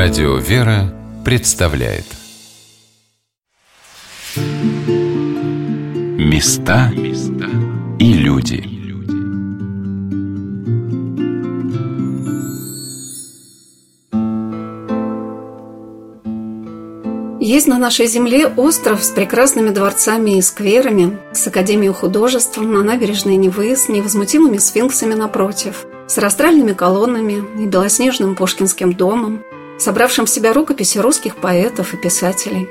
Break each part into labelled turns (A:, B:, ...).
A: Радио «Вера» представляет. Места и люди.
B: Есть на нашей земле остров с прекрасными дворцами и скверами, с Академией художеств на набережной Невы, с невозмутимыми сфинксами напротив, с растральными колоннами и белоснежным Пушкинским домом, собравшим в себя рукописи русских поэтов и писателей.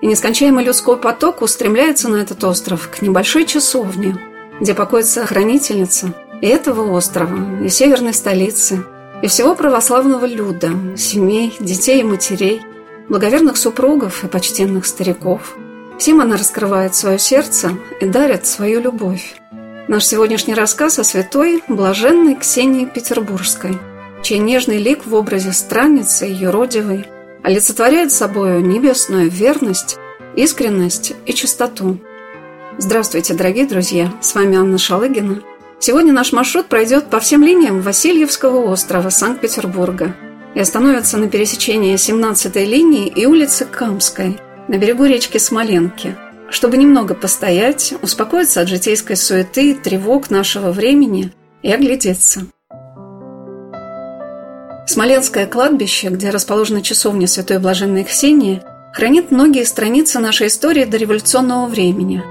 B: И нескончаемый людской поток устремляется на этот остров к небольшой часовне, где покоится охранительница и этого острова, и северной столицы, и всего православного люда, семей, детей и матерей, благоверных супругов и почтенных стариков. Всем она раскрывает свое сердце и дарит свою любовь. Наш сегодняшний рассказ о святой, блаженной Ксении Петербургской – чей нежный лик в образе странницы юродивой олицетворяет собою небесную верность, искренность и чистоту. Здравствуйте, дорогие друзья! С вами Анна Шалыгина. Сегодня наш маршрут пройдет по всем линиям Васильевского острова Санкт-Петербурга и остановится на пересечении 17-й линии и улицы Камской на берегу речки Смоленки, чтобы немного постоять, успокоиться от житейской суеты, тревог нашего времени и оглядеться – Смоленское кладбище, где расположена часовня Святой Блаженной Ксении, хранит многие страницы нашей истории до революционного времени.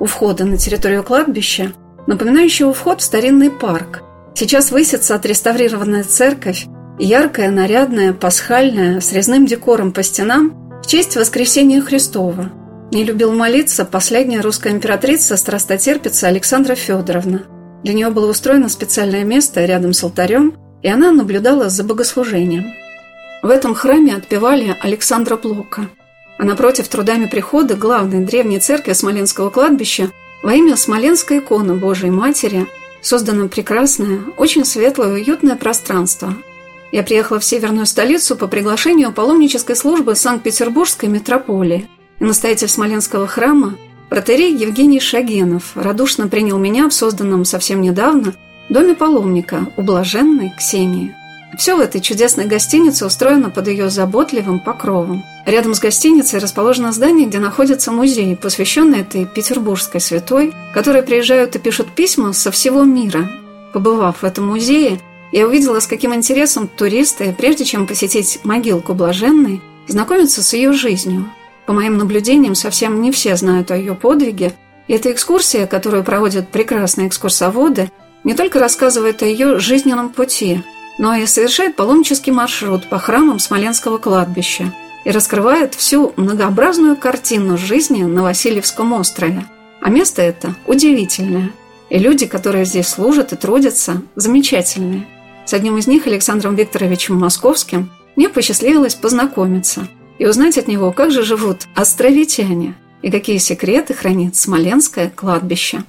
B: У входа на территорию кладбища, напоминающего вход в старинный парк, сейчас высится отреставрированная церковь, яркая, нарядная, пасхальная, с резным декором по стенам в честь Воскресения Христова. Не любил молиться последняя русская императрица страстотерпица Александра Федоровна. Для нее было устроено специальное место рядом с алтарем – и она наблюдала за богослужением. В этом храме отпевали Александра Блока, а напротив трудами прихода главной древней церкви Смоленского кладбища во имя Смоленской иконы Божией Матери создано прекрасное, очень светлое и уютное пространство. Я приехала в северную столицу по приглашению паломнической службы Санкт-Петербургской метрополии, и настоятель Смоленского храма, протерей Евгений Шагенов, радушно принял меня в созданном совсем недавно – доме паломника у блаженной Ксении. Все в этой чудесной гостинице устроено под ее заботливым покровом. Рядом с гостиницей расположено здание, где находится музей, посвященный этой петербургской святой, которые приезжают и пишут письма со всего мира. Побывав в этом музее, я увидела, с каким интересом туристы, прежде чем посетить могилку блаженной, знакомятся с ее жизнью. По моим наблюдениям, совсем не все знают о ее подвиге, и эта экскурсия, которую проводят прекрасные экскурсоводы, не только рассказывает о ее жизненном пути, но и совершает паломнический маршрут по храмам Смоленского кладбища и раскрывает всю многообразную картину жизни на Васильевском острове. А место это удивительное. И люди, которые здесь служат и трудятся, замечательные. С одним из них, Александром Викторовичем Московским, мне посчастливилось познакомиться и узнать от него, как же живут островитяне и какие секреты хранит Смоленское кладбище.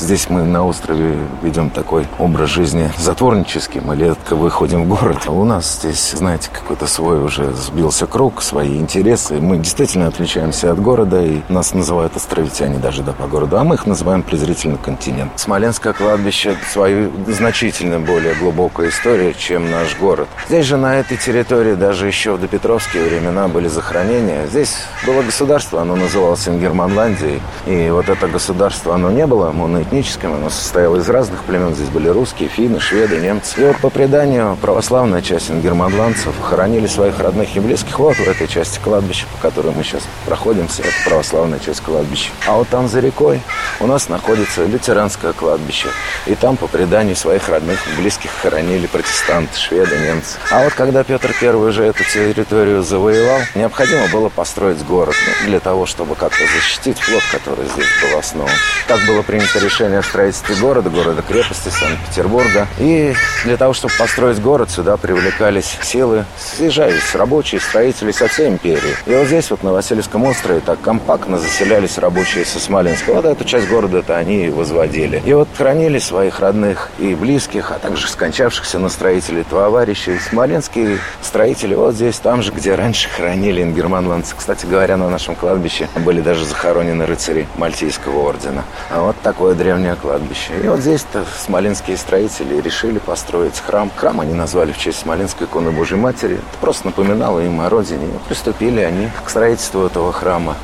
C: Здесь мы на острове ведем такой образ жизни затворнический. Мы редко выходим в город. А у нас здесь, знаете, какой-то свой уже сбился круг, свои интересы. Мы действительно отличаемся от города, и нас называют островитяне даже да, по городу, а мы их называем презрительно континент. Смоленское кладбище свою значительно более глубокую историю, чем наш город. Здесь же на этой территории даже еще в допетровские времена были захоронения. Здесь было государство, оно называлось Ингерманландией. И вот это государство, оно не было моно этническим. Оно состояло из разных племен. Здесь были русские, финны, шведы, немцы. И вот по преданию православная часть ингерманландцев хоронили своих родных и близких вот в этой части кладбища, по которой мы сейчас проходимся. Это православная часть кладбища. А вот там за рекой у нас находится лютеранское кладбище. И там по преданию своих родных и близких хоронили протестанты, шведы, немцы. А вот когда Петр I уже эту территорию завоевал, необходимо было построить город ну, для того, чтобы как-то защитить флот, который здесь был основан. Так было принято решение о строительстве города, города-крепости Санкт-Петербурга. И для того, чтобы построить город, сюда привлекались силы, съезжались рабочие, строители со всей империи. И вот здесь, вот на Васильевском острове, так компактно заселялись рабочие со Смоленска. Вот эту часть города-то они и возводили. И вот хранили своих родных и близких, а также скончавшихся на строителей товарищей. Смоленские строители вот здесь, там же, где раньше хранили ингерманландцы. Кстати говоря, на нашем кладбище были даже захоронены рыцари Мальтийского ордена. А вот такое древнее кладбище. И вот здесь-то смоленские строители решили построить храм. Храм они назвали в честь Смоленской иконы Божьей Матери. Это просто напоминало им о родине. И приступили они к строительству этого храма.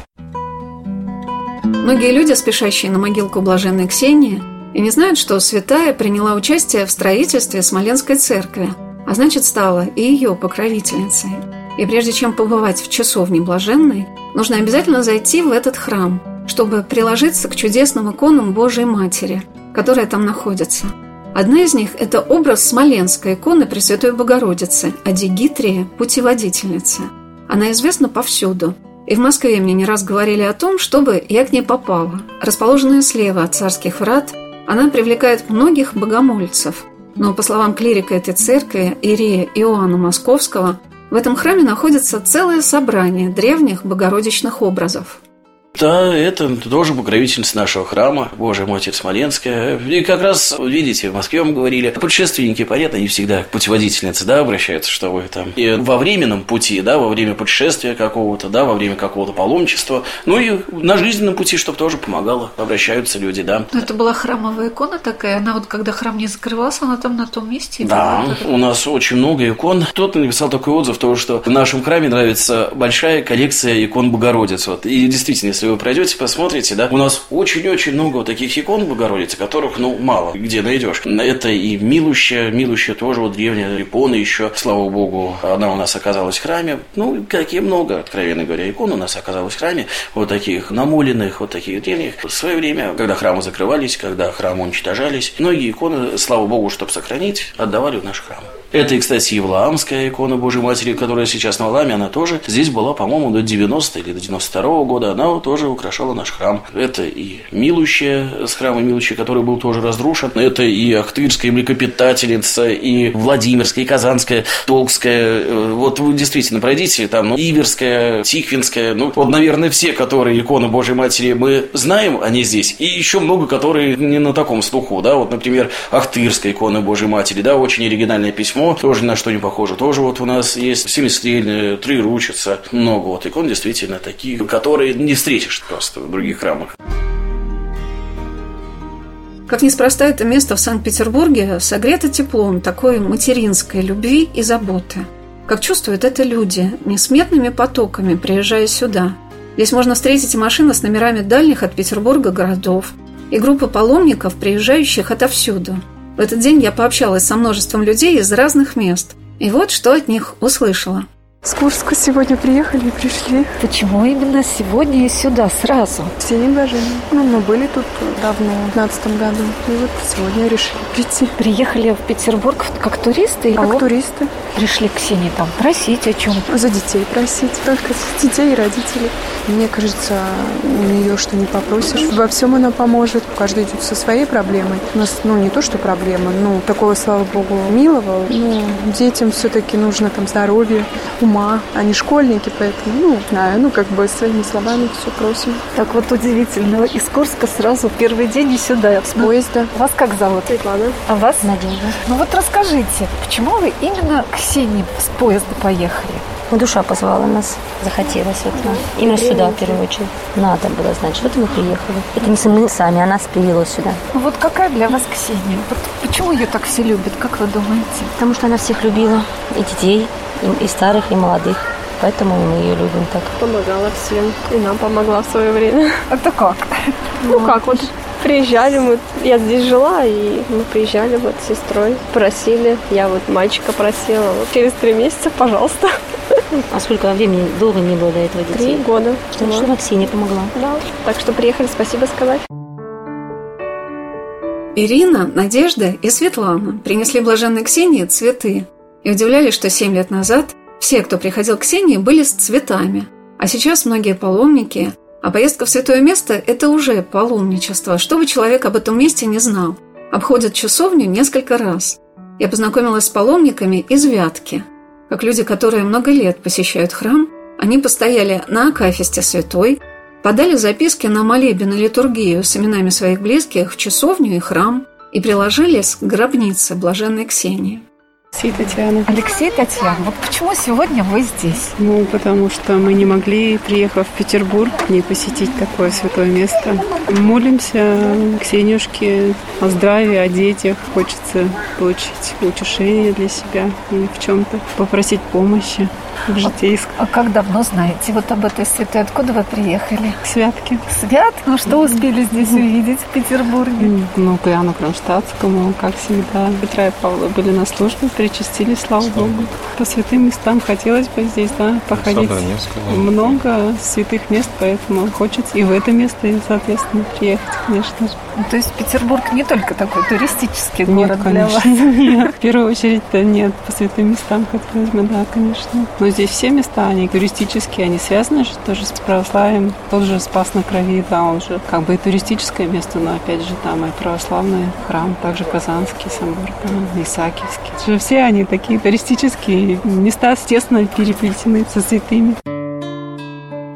B: Многие люди, спешащие на могилку блаженной Ксении, и не знают, что святая приняла участие в строительстве Смоленской церкви, а значит стала и ее покровительницей. И прежде чем побывать в часовне блаженной, нужно обязательно зайти в этот храм, чтобы приложиться к чудесным иконам Божьей Матери, которые там находятся. Одна из них – это образ смоленской иконы Пресвятой Богородицы, Адигитрия, путеводительницы. Она известна повсюду. И в Москве мне не раз говорили о том, чтобы я к ней попала. Расположенная слева от царских врат, она привлекает многих богомольцев. Но, по словам клирика этой церкви, Ирия Иоанна Московского, в этом храме находится целое собрание древних богородичных образов –
D: да, это тоже покровительница нашего храма, Божия Матерь Смоленская. И как раз, видите, в Москве мы говорили, путешественники, понятно, не всегда к путеводительнице, да, обращаются, что вы там и во временном пути, да, во время путешествия какого-то, да, во время какого-то паломничества, ну и на жизненном пути, чтобы тоже помогало, обращаются люди, да.
E: Но это была храмовая икона такая, она вот когда храм не закрывался, она там на том месте
D: Да, была, у нас очень много икон. Кто-то написал такой отзыв, то, что в нашем храме нравится большая коллекция икон Богородиц. Вот. И действительно, если если вы пройдете, посмотрите, да, у нас очень-очень много вот таких икон Богородицы, которых, ну, мало где найдешь. Это и Милущая, Милущая тоже вот древняя икона еще, слава богу, она у нас оказалась в храме. Ну, какие много, откровенно говоря, икон у нас оказалось в храме, вот таких намоленных, вот таких древних. В свое время, когда храмы закрывались, когда храмы уничтожались, многие иконы, слава богу, чтобы сохранить, отдавали в наш храм. Это, кстати, Евлаамская икона Божьей Матери, которая сейчас на Валаме, она тоже здесь была, по-моему, до 90 или до 92 -го года. Она вот тоже украшала наш храм. Это и Милущая с храма Милущая, который был тоже разрушен. Это и Ахтырская млекопитательница, и Владимирская, и Казанская, Толкская. Э, вот вы действительно пройдите, там, ну, Иверская, Тихвинская. Ну, вот, наверное, все, которые иконы Божьей Матери мы знаем, они здесь. И еще много, которые не на таком слуху, да. Вот, например, Ахтырская икона Божьей Матери, да, очень оригинальное письмо письмо, тоже на что не похоже. Тоже вот у нас есть семистрельные, три ручица, много вот икон действительно такие, которые не встретишь просто в других храмах.
B: Как неспроста это место в Санкт-Петербурге согрето теплом такой материнской любви и заботы. Как чувствуют это люди, несметными потоками приезжая сюда. Здесь можно встретить и машины с номерами дальних от Петербурга городов, и группы паломников, приезжающих отовсюду – в этот день я пообщалась со множеством людей из разных мест. И вот что от них услышала.
F: С Курска сегодня приехали и пришли.
E: Почему именно сегодня и сюда сразу?
F: Все не блаженны. Ну, мы были тут давно, в 15 году. И вот сегодня решили прийти.
E: Приехали в Петербург как туристы?
F: Как Алло? туристы.
E: Пришли к Ксении там просить о чем?
F: За детей просить. Только детей и родителей. Мне кажется, у нее что не попросишь. Во всем она поможет. Каждый идет со своей проблемой. У нас, ну, не то, что проблема, ну, такого, слава богу, милого. Ну, детям все-таки нужно там здоровье, ума. Они школьники, поэтому, ну, знаю, ну, как бы своими словами все просим.
E: Так вот удивительно. Из Курска сразу первый день и сюда.
F: С поезда.
E: Вас как зовут?
F: Светлана.
E: А вас? Надежда. Ну вот расскажите, почему вы именно к Ксении с поезда поехали?
G: Душа позвала нас, захотелось вот нам. Именно сюда, в первую очередь. Надо было, значит, вот мы приехали. Это не мы сами, она нас привела сюда.
E: Ну вот какая для вас Ксения? Вот почему ее так все любят, как вы думаете?
G: Потому что она всех любила, и детей, и, и старых, и молодых. Поэтому мы ее любим так.
F: Помогала всем. И нам помогла в свое время.
E: Это как?
F: Ну, ну как, вот приезжали, мы, я здесь жила, и мы приезжали вот с сестрой, просили, я вот мальчика просила, вот через три месяца, пожалуйста.
G: А сколько времени долго не было до этого детей?
F: Три года.
G: Так что Максине помогла.
F: Да, так что приехали, спасибо сказать.
B: Ирина, Надежда и Светлана принесли блаженной Ксении цветы и удивлялись, что семь лет назад все, кто приходил к Ксении, были с цветами, а сейчас многие паломники, а поездка в святое место – это уже паломничество, чтобы человек об этом месте не знал, обходят часовню несколько раз. Я познакомилась с паломниками из Вятки. Как люди, которые много лет посещают храм, они постояли на Акафисте Святой, подали записки на молебен и литургию с именами своих близких в часовню и храм и приложились к гробнице блаженной Ксении.
F: Алексей Татьяна.
E: Алексей, Татьяна, вот почему сегодня вы здесь?
F: Ну, потому что мы не могли, приехав в Петербург, не посетить такое святое место. Молимся Ксенюшке о здравии, о детях. Хочется получить утешение для себя и в чем-то попросить помощи в житейском.
E: А как давно знаете вот об этой святой? Откуда вы приехали?
F: Святки.
E: Свят? Ну что успели здесь увидеть в Петербурге?
F: Ну, к Иоанну Кронштадтскому, как всегда. Петра и Павла были на службе, причастились, слава Богу. По святым местам хотелось бы здесь, да, походить. Много святых мест, поэтому хочется и в это место, и, соответственно, приехать, конечно же.
E: Ну, то есть Петербург не только такой туристический
F: Нет,
E: город для вас?
F: конечно, нет. В первую очередь-то нет. По святым местам хотелось бы, да, конечно. Но здесь все места, они туристические, они связаны же тоже с православием. Тот же Спас на Крови, да, он же как бы и туристическое место, но опять же там и православный храм, также Казанский собор, Исаакиевский. Это же все они такие туристические места, тесно переплетены со святыми.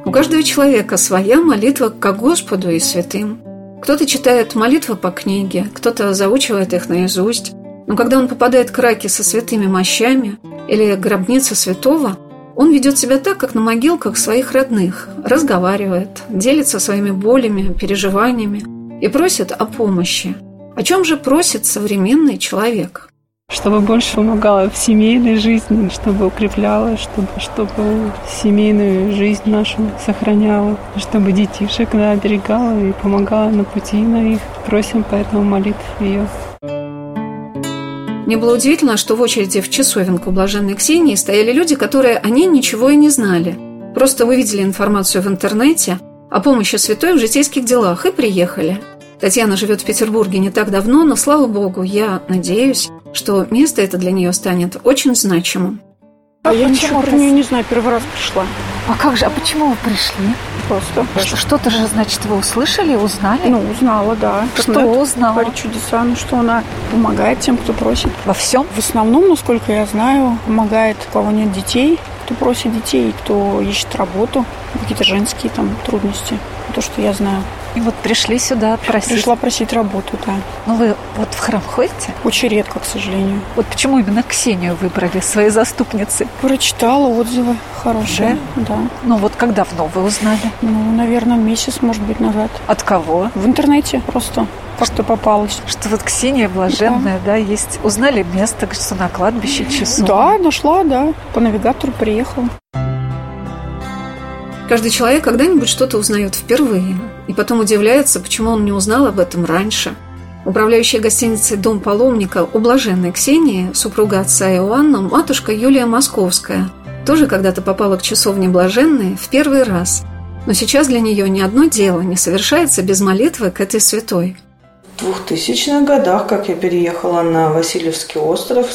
B: У каждого человека своя молитва к Господу и святым. Кто-то читает молитвы по книге, кто-то заучивает их наизусть. Но когда он попадает к раке со святыми мощами или к гробнице святого, он ведет себя так, как на могилках своих родных, разговаривает, делится своими болями, переживаниями и просит о помощи. О чем же просит современный человек?
F: Чтобы больше помогала в семейной жизни, чтобы укрепляла, чтобы, чтобы семейную жизнь нашу сохраняла, чтобы детишек да, оберегала и помогала на пути на их. Просим поэтому молитв ее.
B: Мне было удивительно, что в очереди в часовенку блаженной Ксении стояли люди, которые о ней ничего и не знали. Просто увидели информацию в интернете о помощи святой в житейских делах и приехали. Татьяна живет в Петербурге не так давно, но, слава богу, я надеюсь, что место это для нее станет очень значимым.
H: А я
E: почему
H: ничего про нее не знаю, первый раз пришла.
E: А как же, а почему вы пришли?
H: Просто.
E: Что- Что-то же, значит, вы услышали, узнали?
H: Ну, узнала, да.
E: Что
H: Она
E: узнала?
H: Говорит чудеса, ну что она помогает тем, кто просит.
E: Во всем?
H: В основном, насколько я знаю, помогает, у кого нет детей, кто просит детей, кто ищет работу, какие-то женские там трудности. То, что я знаю.
E: И вот пришли сюда просить.
H: Пришла просить работу, да.
E: Ну вы вот в храм ходите?
H: Очень редко, к сожалению.
E: Вот почему именно Ксению выбрали своей заступницей?
H: Прочитала отзывы хорошие. Да.
E: Ну вот как давно вы узнали?
H: Ну, наверное, месяц, может быть, назад.
E: От кого?
H: В интернете просто как-то попалась.
E: Что вот Ксения Блаженная, да, есть. Узнали место, что на кладбище часов.
H: Да, нашла, да. По навигатору приехала.
B: Каждый человек когда-нибудь что-то узнает впервые, и потом удивляется, почему он не узнал об этом раньше. Управляющая гостиницей «Дом паломника» у блаженной Ксении, супруга отца Иоанна, матушка Юлия Московская, тоже когда-то попала к часовне блаженной в первый раз. Но сейчас для нее ни одно дело не совершается без молитвы к этой святой.
I: В 2000-х годах, как я переехала на Васильевский остров,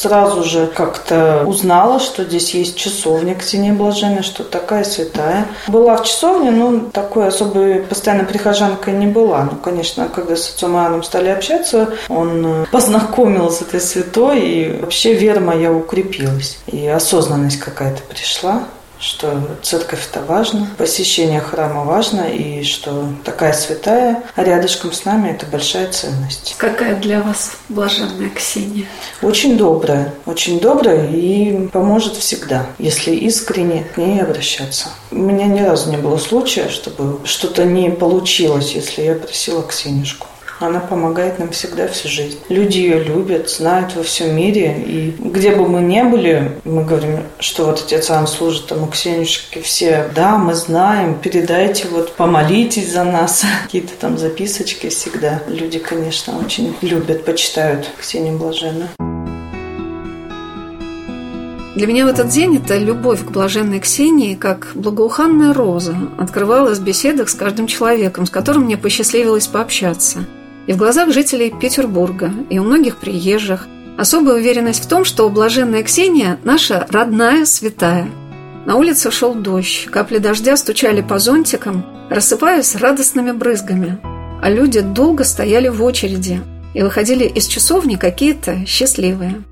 I: сразу же как-то узнала, что здесь есть часовня Ксения Блаженной, что такая святая. Была в часовне, но такой особой постоянной прихожанкой не была. Ну, конечно, когда с отцом Иоанном стали общаться, он э, познакомил с этой святой, и вообще вера моя укрепилась. И осознанность какая-то пришла что церковь это важно, посещение храма важно, и что такая святая рядышком с нами это большая ценность.
B: Какая для вас блаженная Ксения?
I: Очень добрая, очень добрая и поможет всегда, если искренне к ней обращаться. У меня ни разу не было случая, чтобы что-то не получилось, если я просила Ксенюшку. Она помогает нам всегда всю жизнь. Люди ее любят, знают во всем мире. И где бы мы ни были, мы говорим, что вот отец Иоанн служит там у Ксенюшки. Все, да, мы знаем, передайте, вот помолитесь за нас. Какие-то там записочки всегда. Люди, конечно, очень любят, почитают Ксению Блаженную.
B: Для меня в этот день эта любовь к блаженной Ксении, как благоуханная роза, открывалась в беседах с каждым человеком, с которым мне посчастливилось пообщаться. И в глазах жителей Петербурга, и у многих приезжих, особая уверенность в том, что блаженная Ксения – наша родная святая. На улице шел дождь, капли дождя стучали по зонтикам, рассыпаясь радостными брызгами. А люди долго стояли в очереди и выходили из часовни какие-то счастливые.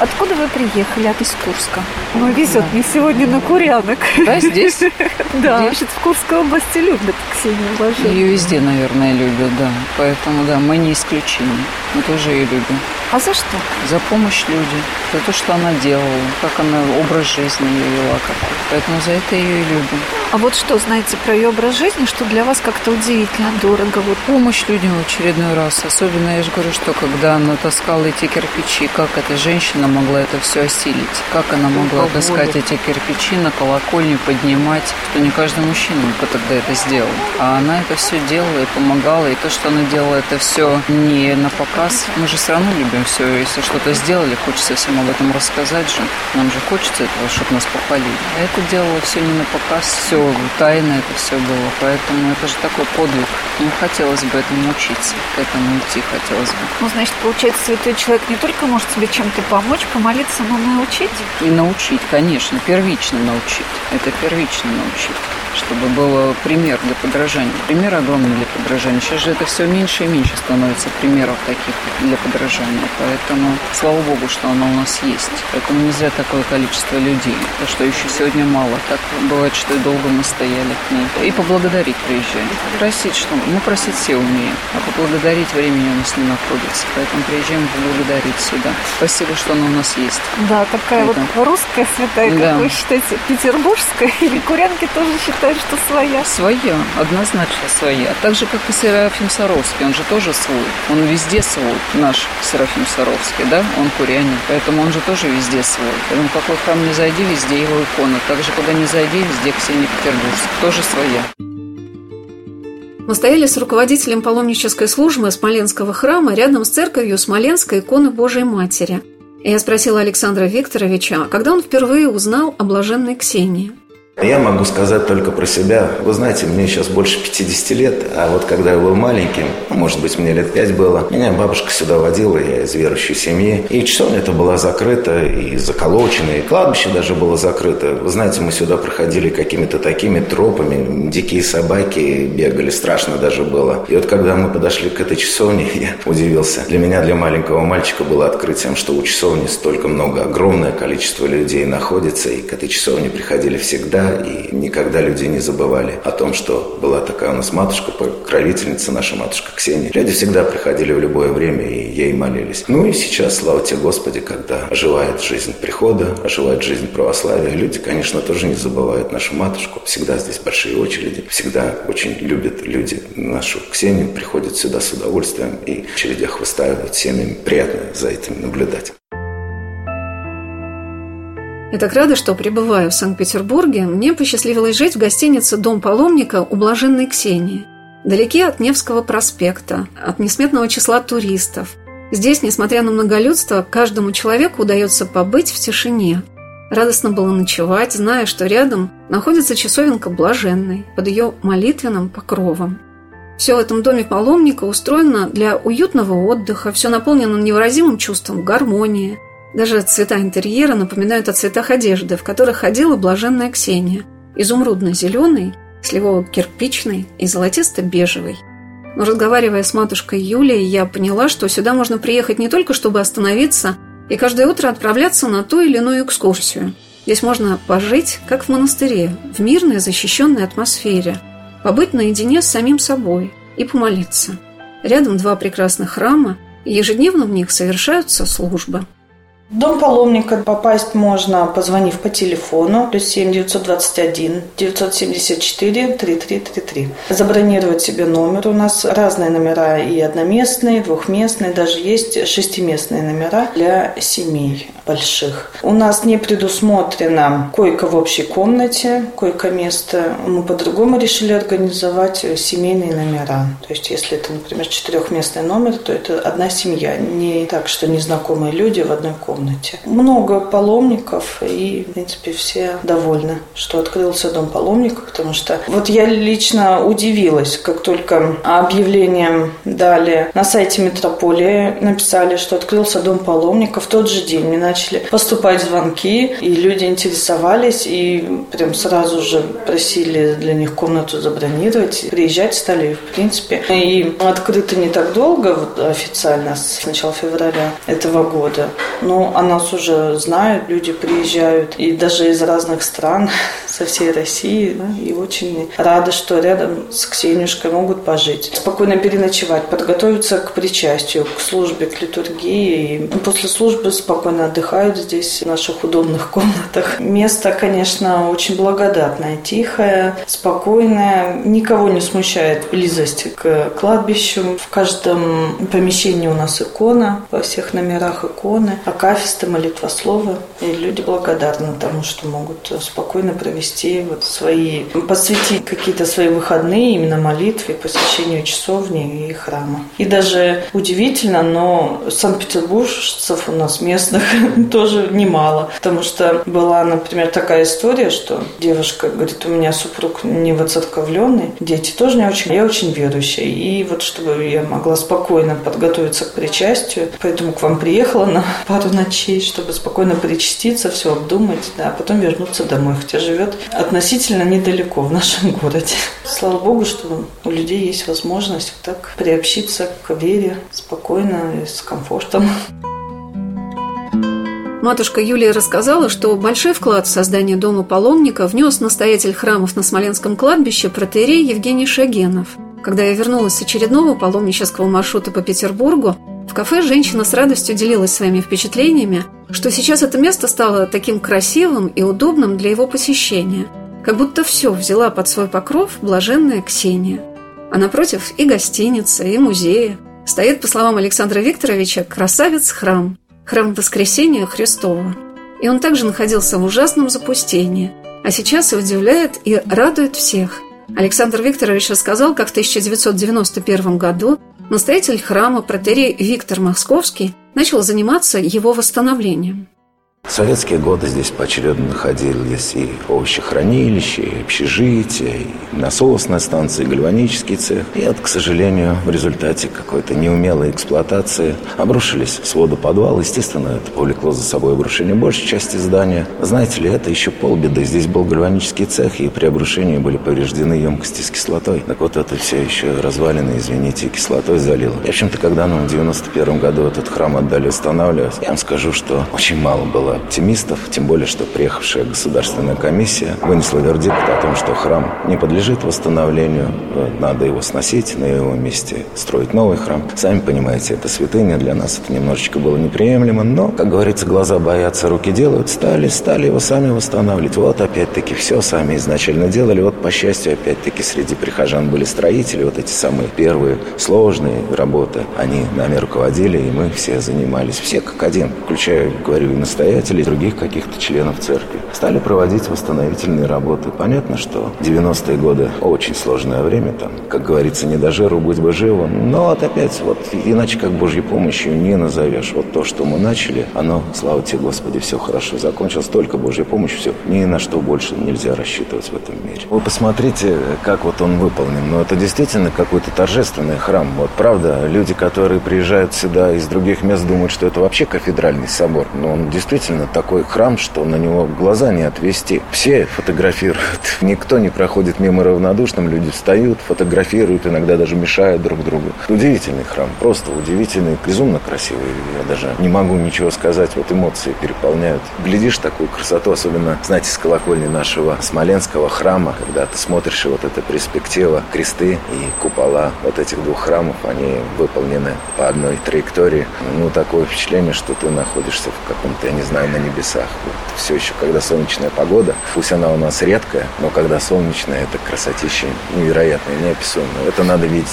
E: Откуда вы приехали? От из Курска. Ну, везет мне сегодня на Курянок.
J: Да, здесь?
E: Да, значит, в Курской области любят Ксению Блаженную.
J: Ее везде, наверное, любят, да. Поэтому, да, мы не исключение. Мы тоже ее любим.
E: А за что?
J: За помощь людям, за то, что она делала, как она образ жизни ее вела какой. Поэтому за это ее и любим.
E: А вот что знаете про ее образ жизни, что для вас как-то удивительно дорого? Вот
J: помощь людям в очередной раз. Особенно, я же говорю, что когда она таскала эти кирпичи, как эта женщина могла это все осилить? Как она могла таскать эти кирпичи на колокольню, поднимать? Что не каждый мужчина тогда это сделал. А она это все делала и помогала. И то, что она делала это все не на показ. Мы же все равно любим все. Если что-то сделали, хочется всем об этом рассказать же. Нам же хочется этого, чтобы нас похвалили. А это делала все не на показ, все тайно это все было. Поэтому это же такой подвиг. Ну, хотелось бы этому учиться, к этому идти хотелось бы.
E: Ну, значит, получается, святой человек не только может тебе чем-то помочь, помолиться, но научить?
J: И научить, конечно, первично научить. Это первично научить чтобы был пример для подражания. Пример огромный для подражания. Сейчас же это все меньше и меньше становится примеров таких для подражания. Поэтому слава богу, что оно у нас есть. Поэтому не зря такое количество людей. То, что еще сегодня мало. Так бывает, что и долго мы стояли к ней. И поблагодарить приезжаем. Просить что? Мы просить все умеем. А поблагодарить времени у нас не находится. Поэтому приезжаем поблагодарить сюда. Спасибо, что оно у нас есть.
E: Да, такая это. вот русская святая, да. как вы считаете, петербургская или курянки тоже считают считаешь, что своя?
J: Своя, однозначно своя. Так же, как и Серафим Саровский, он же тоже свой. Он везде свой, наш Серафим Саровский, да? Он курянин, поэтому он же тоже везде свой. Поэтому какой храм не зайди, везде его икона. Так же, куда не зайди, везде Ксения Петербургская, тоже своя.
B: Мы стояли с руководителем паломнической службы Смоленского храма рядом с церковью Смоленской иконы Божией Матери. И я спросила Александра Викторовича, когда он впервые узнал о блаженной Ксении.
C: Я могу сказать только про себя. Вы знаете, мне сейчас больше 50 лет, а вот когда я был маленьким, ну, может быть, мне лет 5 было, меня бабушка сюда водила, я из верующей семьи. И часовня это была закрыта, и заколочена, и кладбище даже было закрыто. Вы знаете, мы сюда проходили какими-то такими тропами, дикие собаки бегали, страшно даже было. И вот когда мы подошли к этой часовне, я удивился. Для меня, для маленького мальчика, было открытием, что у часовни столько много, огромное количество людей находится, и к этой часовне приходили всегда, и никогда люди не забывали о том, что была такая у нас матушка, покровительница наша матушка Ксения. Люди всегда приходили в любое время и ей молились. Ну и сейчас, слава тебе Господи, когда оживает жизнь прихода, оживает жизнь православия, люди, конечно, тоже не забывают нашу матушку. Всегда здесь большие очереди, всегда очень любят люди нашу Ксению, приходят сюда с удовольствием и в очередях выстаивают семьями. Приятно за этим наблюдать.
B: Я так рада, что пребываю в Санкт-Петербурге. Мне посчастливилось жить в гостинице «Дом паломника» у Блаженной Ксении. Далеки от Невского проспекта, от несметного числа туристов. Здесь, несмотря на многолюдство, каждому человеку удается побыть в тишине. Радостно было ночевать, зная, что рядом находится часовенка Блаженной под ее молитвенным покровом. Все в этом доме паломника устроено для уютного отдыха, все наполнено невыразимым чувством гармонии – даже цвета интерьера напоминают о цветах одежды, в которых ходила блаженная Ксения. Изумрудно-зеленый, сливово-кирпичный и золотисто-бежевый. Но разговаривая с матушкой Юлией, я поняла, что сюда можно приехать не только, чтобы остановиться, и каждое утро отправляться на ту или иную экскурсию. Здесь можно пожить, как в монастыре, в мирной, защищенной атмосфере, побыть наедине с самим собой и помолиться. Рядом два прекрасных храма, и ежедневно в них совершаются службы.
I: Дом паломника попасть можно, позвонив по телефону, плюс 7 921 974 3333. Забронировать себе номер. У нас разные номера и одноместные, двухместные, даже есть шестиместные номера для семей больших. У нас не предусмотрена койка в общей комнате, койко-место. Мы по-другому решили организовать семейные номера. То есть, если это, например, четырехместный номер, то это одна семья. Не так, что незнакомые люди в одной комнате комнате. Много паломников, и, в принципе, все довольны, что открылся дом паломников, потому что вот я лично удивилась, как только объявление дали на сайте метрополии, написали, что открылся дом паломников, в тот же день мне начали поступать звонки, и люди интересовались, и прям сразу же просили для них комнату забронировать, приезжать стали, в принципе. И открыто не так долго, вот, официально, с начала февраля этого года, но Ну, о нас уже знают, люди приезжают, и даже из разных стран, со всей России, да, и очень рады, что рядом с Ксениюшкой могут пожить. Спокойно переночевать, подготовиться к причастию, к службе, к литургии. И после службы спокойно отдыхают здесь, в наших удобных комнатах. Место, конечно, очень благодатное, тихое, спокойное, никого не смущает близость к кладбищу. В каждом помещении у нас икона, во всех номерах иконы, акафисты, молитвословы. И люди благодарны тому, что могут спокойно провести вот свои, посвятить какие-то свои выходные именно молитве, посещению часовни и храма. И даже удивительно, но санкт-петербуржцев у нас местных тоже немало. Потому что была, например, такая история, что девушка говорит, у меня супруг не воцерковленный, дети тоже не очень, я очень верующая. И вот чтобы я могла спокойно подготовиться к причастию, поэтому к вам приехала на пару ночей, чтобы спокойно причаститься, все обдумать, да, а потом вернуться домой, хотя живет относительно недалеко в нашем городе. Слава Богу, что у людей есть возможность так приобщиться к вере спокойно и с комфортом.
B: Матушка Юлия рассказала, что большой вклад в создание дома паломника внес настоятель храмов на Смоленском кладбище протеерей Евгений Шагенов. Когда я вернулась с очередного паломнического маршрута по Петербургу, в кафе женщина с радостью делилась своими впечатлениями, что сейчас это место стало таким красивым и удобным для его посещения, как будто все взяла под свой покров блаженная Ксения. А напротив и гостиница, и музеи. Стоит, по словам Александра Викторовича, красавец-храм, храм Воскресения Христова. И он также находился в ужасном запустении, а сейчас и удивляет, и радует всех. Александр Викторович рассказал, как в 1991 году настоятель храма протерей Виктор Московский начал заниматься его восстановлением.
C: В советские годы здесь поочередно находились и овощехранилище, и общежитие, и насосная станция, и гальванический цех. И это, к сожалению, в результате какой-то неумелой эксплуатации обрушились своды подвала. Естественно, это повлекло за собой обрушение большей части здания. Знаете ли, это еще полбеды. Здесь был гальванический цех, и при обрушении были повреждены емкости с кислотой. Так вот, это все еще развалины, извините, кислотой залило. И, в общем-то, когда нам в 91 году этот храм отдали восстанавливать, я вам скажу, что очень мало было оптимистов, тем более, что приехавшая государственная комиссия вынесла вердикт о том, что храм не подлежит восстановлению, надо его сносить, на его месте строить новый храм. Сами понимаете, это святыня, для нас это немножечко было неприемлемо, но, как говорится, глаза боятся, руки делают, стали, стали его сами восстанавливать. Вот опять-таки все сами изначально делали, вот по счастью, опять-таки среди прихожан были строители, вот эти самые первые сложные работы, они нами руководили, и мы все занимались, все как один, включая, говорю, и настоятель, настоятелей, других каких-то членов церкви. Стали проводить восстановительные работы. Понятно, что 90-е годы очень сложное время, там, как говорится, не до жиру, будь бы живым. Но вот опять, вот иначе как Божьей помощью не назовешь. Вот то, что мы начали, оно, слава тебе, Господи, все хорошо закончилось. Только Божья помощь, все. Ни на что больше нельзя рассчитывать в этом мире. Вы посмотрите, как вот он выполнен. Ну, это действительно какой-то торжественный храм. Вот правда, люди, которые приезжают сюда из других мест, думают, что это вообще кафедральный собор. Но он действительно действительно такой храм, что на него глаза не отвести. Все фотографируют. Никто не проходит мимо равнодушным. Люди встают, фотографируют, иногда даже мешают друг другу. Удивительный храм, просто удивительный, безумно красивый. Я даже не могу ничего сказать. Вот эмоции переполняют. Глядишь такую красоту, особенно, знаете, с колокольни нашего Смоленского храма, когда ты смотришь, вот эта перспектива, кресты и купола вот этих двух храмов, они выполнены по одной траектории. Ну, такое впечатление, что ты находишься в каком-то, я не знаю, на небесах. Вот все еще, когда солнечная погода, пусть она у нас редкая, но когда солнечная, это красотища невероятная, неописуемая. Это надо видеть.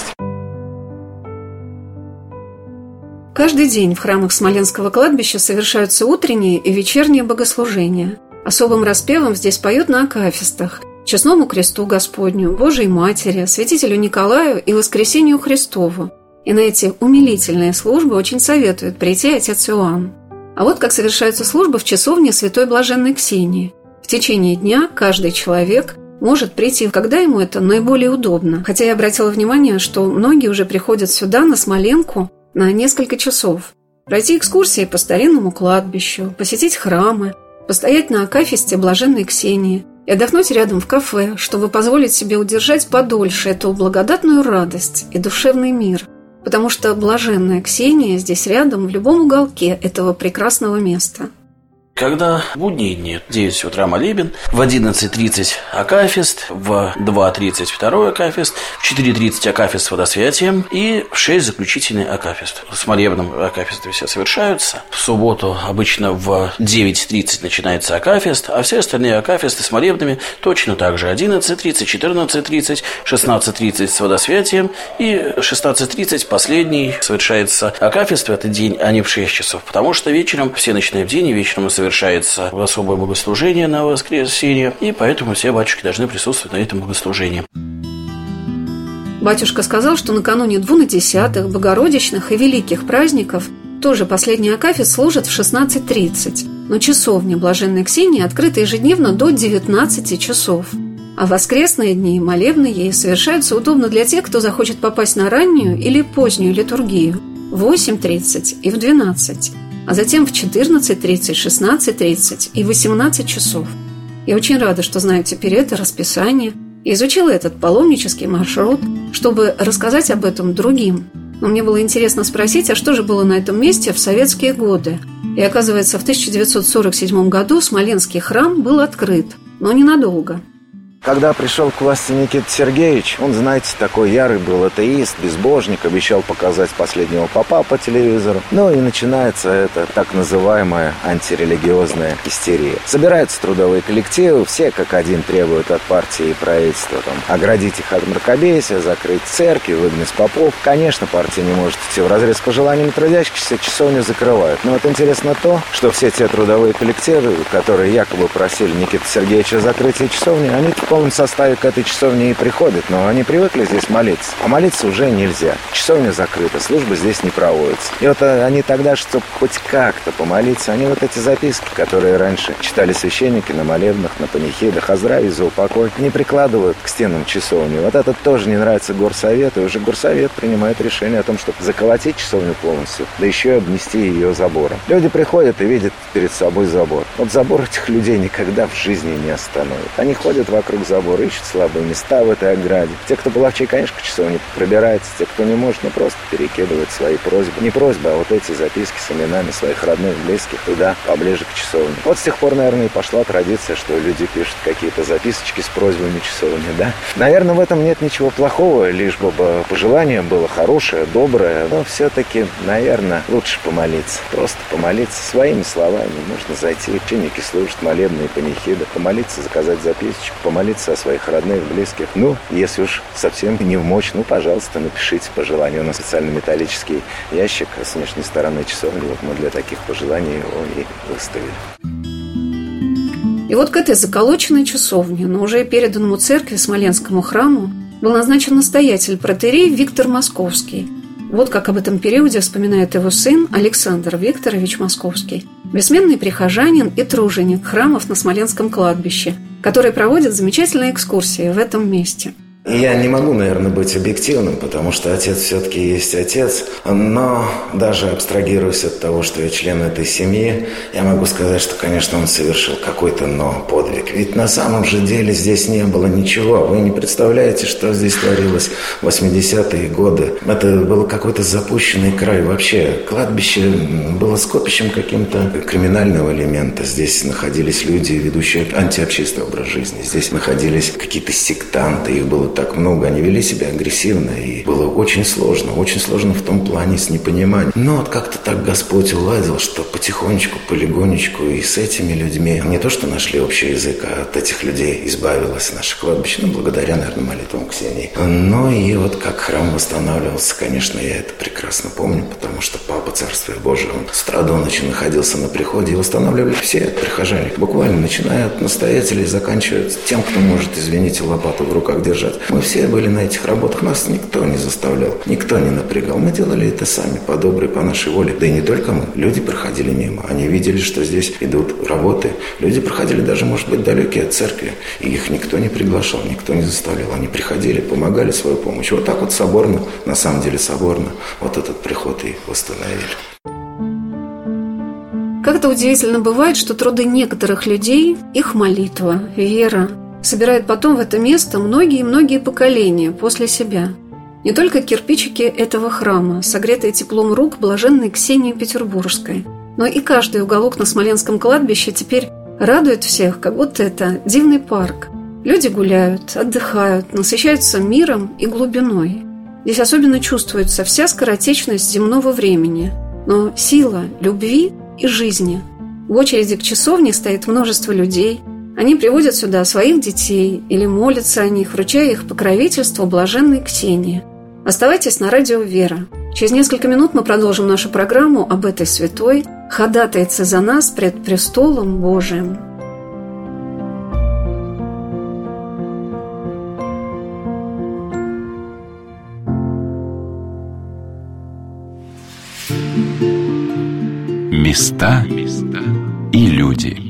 B: Каждый день в храмах Смоленского кладбища совершаются утренние и вечерние богослужения. Особым распевом здесь поют на акафистах – Честному кресту Господню, Божией Матери, святителю Николаю и Воскресению Христову. И на эти умилительные службы очень советует прийти отец Иоанн. А вот как совершаются службы в часовне Святой Блаженной Ксении. В течение дня каждый человек может прийти, когда ему это наиболее удобно. Хотя я обратила внимание, что многие уже приходят сюда, на Смоленку, на несколько часов. Пройти экскурсии по старинному кладбищу, посетить храмы, постоять на акафисте Блаженной Ксении и отдохнуть рядом в кафе, чтобы позволить себе удержать подольше эту благодатную радость и душевный мир – потому что блаженная Ксения здесь рядом, в любом уголке этого прекрасного места –
D: когда в будние дни. 9 утра молебен, в 11.30 акафист, в 2.30 второй акафист, в 4.30 акафист с водосвятием. И в 6 заключительный акафист. С молебном акафисты все совершаются. В субботу обычно в 9.30 начинается акафист, а все остальные акафисты с молебнами точно так же. 11.30, 14.30, 16.30 с водосвятием. И 16.30 последний совершается акафист в этот день, а не в 6 часов, потому что вечером все ночные в день и вечером мы совершается особое богослужение на воскресенье, и поэтому все батюшки должны присутствовать на этом богослужении.
B: Батюшка сказал, что накануне двунадесятых, богородичных и великих праздников тоже последний акафист служит в 16.30, но часовня Блаженной Ксении открыта ежедневно до 19 часов. А воскресные дни молебны ей совершаются удобно для тех, кто захочет попасть на раннюю или позднюю литургию в 8.30 и в 12 а затем в 14.30, 16.30 и 18 часов. Я очень рада, что знаю теперь это расписание и изучила этот паломнический маршрут, чтобы рассказать об этом другим. Но мне было интересно спросить, а что же было на этом месте в советские годы? И оказывается, в 1947 году Смоленский храм был открыт, но ненадолго –
C: когда пришел к власти Никита Сергеевич, он, знаете, такой ярый был атеист, безбожник, обещал показать последнего папа по телевизору. Ну и начинается это так называемая антирелигиозная истерия. Собираются трудовые коллективы, все как один требуют от партии и правительства там, оградить их от мракобесия, закрыть церкви, выгнать попов. Конечно, партия не может идти в разрез с пожеланиями трудящихся, часовню закрывают. Но вот интересно то, что все те трудовые коллективы, которые якобы просили Никита Сергеевича закрытия часовни, они в полном составе к этой часовне и приходят, но они привыкли здесь молиться. А молиться уже нельзя. Часовня закрыта, служба здесь не проводится. И вот э, они тогда, чтобы хоть как-то помолиться, они вот эти записки, которые раньше читали священники на молебнах, на панихидах, о здравии, за упокой, не прикладывают к стенам часовни. Вот это тоже не нравится горсовету, и уже горсовет принимает решение о том, чтобы заколотить часовню полностью, да еще и обнести ее забором. Люди приходят и видят перед собой забор. Вот забор этих людей никогда в жизни не остановит. Они ходят вокруг вокруг забора, ищут слабые места в этой ограде. Те, кто половчей, конечно, к часовне пробирается, те, кто не может, ну просто перекидывает свои просьбы. Не просьбы, а вот эти записки с именами своих родных, близких туда, поближе к часовне. Вот с тех пор, наверное, и пошла традиция, что люди пишут какие-то записочки с просьбами часовни, да. Наверное, в этом нет ничего плохого, лишь бы пожелание было хорошее, доброе, но все-таки, наверное, лучше помолиться. Просто помолиться своими словами. Нужно зайти, ученики служат молебные панихиды, помолиться, заказать записочку, помолиться молиться о своих родных, близких. Ну, если уж совсем не в мощь, ну, пожалуйста, напишите пожелания. У нас специальный металлический ящик с внешней стороны часовни. Вот мы для таких пожеланий его и выставили.
B: И вот к этой заколоченной часовне, но уже переданному церкви Смоленскому храму, был назначен настоятель протерей Виктор Московский. Вот как об этом периоде вспоминает его сын Александр Викторович Московский, бессменный прихожанин и труженик храмов на Смоленском кладбище – который проводит замечательные экскурсии в этом месте –
C: я не могу, наверное, быть объективным, потому что отец все-таки есть отец. Но даже абстрагируясь от того, что я член этой семьи, я могу сказать, что, конечно, он совершил какой-то но подвиг. Ведь на самом же деле здесь не было ничего. Вы не представляете, что здесь творилось в 80-е годы. Это был какой-то запущенный край. Вообще, кладбище было скопищем каким-то криминального элемента. Здесь находились люди, ведущие антиобщественный образ жизни. Здесь находились какие-то сектанты. Их было так много, они вели себя агрессивно, и было очень сложно, очень сложно в том плане с непониманием. Но вот как-то так Господь уладил, что потихонечку, полигонечку и с этими людьми не то, что нашли общий язык, а от этих людей избавилось наше кладбище, ну, благодаря, наверное, молитвам Ксении. Но и вот как храм восстанавливался, конечно, я это прекрасно помню, потому что Папа Царствия Божие, он с утра до ночи находился на приходе, и восстанавливали все прихожане, буквально начиная от настоятелей, заканчивая тем, кто может, извините, лопату в руках держать. Мы все были на этих работах, нас никто не заставлял, никто не напрягал. Мы делали это сами, по доброй, по нашей воле. Да и не только мы. Люди проходили мимо, они видели, что здесь идут работы. Люди проходили даже, может быть, далекие от церкви, и их никто не приглашал, никто не заставлял. Они приходили, помогали свою помощь. Вот так вот соборно, на самом деле соборно, вот этот приход и восстановили.
B: Как-то удивительно бывает, что труды некоторых людей, их молитва, вера, собирает потом в это место многие-многие поколения после себя. Не только кирпичики этого храма, согретые теплом рук блаженной Ксении Петербургской, но и каждый уголок на Смоленском кладбище теперь радует всех, как будто это дивный парк. Люди гуляют, отдыхают, насыщаются миром и глубиной. Здесь особенно чувствуется вся скоротечность земного времени, но сила любви и жизни. В очереди к часовне стоит множество людей. Они приводят сюда своих детей или молятся о них, вручая их покровительство блаженной Ксении. Оставайтесь на радио «Вера». Через несколько минут мы продолжим нашу программу об этой святой, ходатайце за нас пред престолом Божиим.
A: Места и люди.